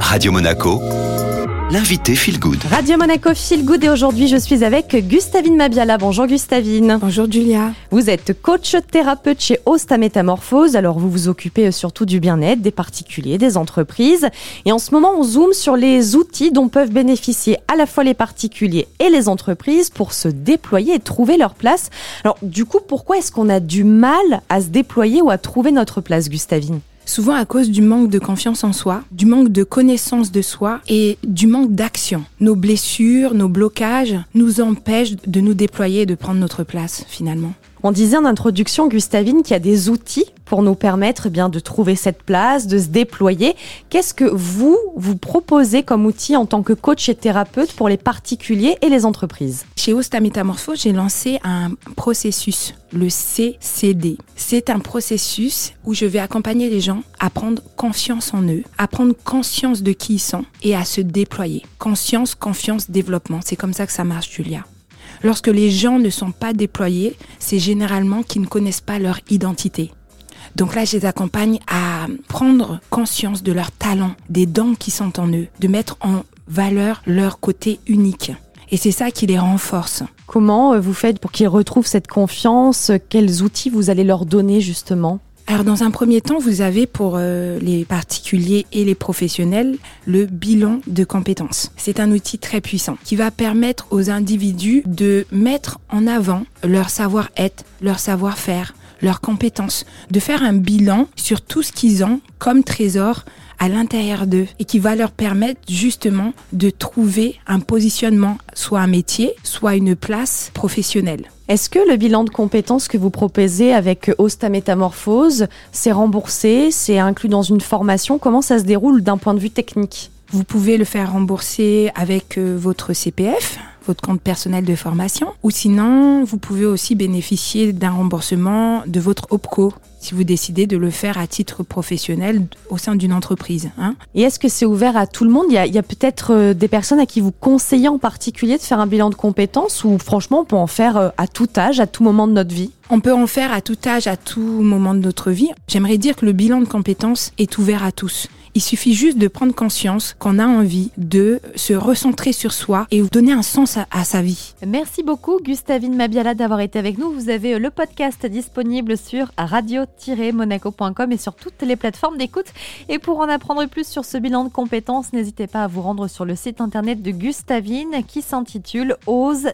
Radio Monaco, l'invité Feel Good. Radio Monaco Feel Good et aujourd'hui je suis avec Gustavine Mabiala. Bonjour Gustavine. Bonjour Julia. Vous êtes coach thérapeute chez Osta Métamorphose. Alors vous vous occupez surtout du bien-être des particuliers, des entreprises. Et en ce moment on zoome sur les outils dont peuvent bénéficier à la fois les particuliers et les entreprises pour se déployer et trouver leur place. Alors du coup pourquoi est-ce qu'on a du mal à se déployer ou à trouver notre place Gustavine? Souvent à cause du manque de confiance en soi, du manque de connaissance de soi et du manque d'action. Nos blessures, nos blocages nous empêchent de nous déployer et de prendre notre place finalement. On disait en introduction, Gustavine, qu'il y a des outils pour nous permettre eh bien de trouver cette place, de se déployer. Qu'est-ce que vous vous proposez comme outil en tant que coach et thérapeute pour les particuliers et les entreprises? Chez Osta Métamorphose, j'ai lancé un processus, le CCD. C'est un processus où je vais accompagner les gens à prendre confiance en eux, à prendre conscience de qui ils sont et à se déployer. Conscience, confiance, développement. C'est comme ça que ça marche, Julia. Lorsque les gens ne sont pas déployés, c'est généralement qu'ils ne connaissent pas leur identité. Donc là, je les accompagne à prendre conscience de leurs talents, des dons qui sont en eux, de mettre en valeur leur côté unique. Et c'est ça qui les renforce. Comment euh, vous faites pour qu'ils retrouvent cette confiance? Quels outils vous allez leur donner justement? Alors dans un premier temps, vous avez pour euh, les particuliers et les professionnels le bilan de compétences. C'est un outil très puissant qui va permettre aux individus de mettre en avant leur savoir-être, leur savoir-faire, leurs compétences, de faire un bilan sur tout ce qu'ils ont comme trésor à l'intérieur d'eux et qui va leur permettre justement de trouver un positionnement, soit un métier, soit une place professionnelle. Est-ce que le bilan de compétences que vous proposez avec Osta Métamorphose, c'est remboursé, c'est inclus dans une formation? Comment ça se déroule d'un point de vue technique? Vous pouvez le faire rembourser avec euh, votre CPF, votre compte personnel de formation, ou sinon, vous pouvez aussi bénéficier d'un remboursement de votre OPCO si vous décidez de le faire à titre professionnel au sein d'une entreprise. Hein. Et est-ce que c'est ouvert à tout le monde? Il y a, a peut-être euh, des personnes à qui vous conseillez en particulier de faire un bilan de compétences ou franchement on peut en faire euh, à tout âge, à tout moment de notre vie? On peut en faire à tout âge, à tout moment de notre vie. J'aimerais dire que le bilan de compétences est ouvert à tous. Il suffit juste de prendre conscience qu'on a envie de se recentrer sur soi et donner un sens à, à sa vie. Merci beaucoup Gustavine Mabiala d'avoir été avec nous. Vous avez euh, le podcast disponible sur radio-monaco.com et sur toutes les plateformes d'écoute. Et pour en apprendre plus sur ce bilan de compétences, n'hésitez pas à vous rendre sur le site internet de Gustavine qui s'intitule ose.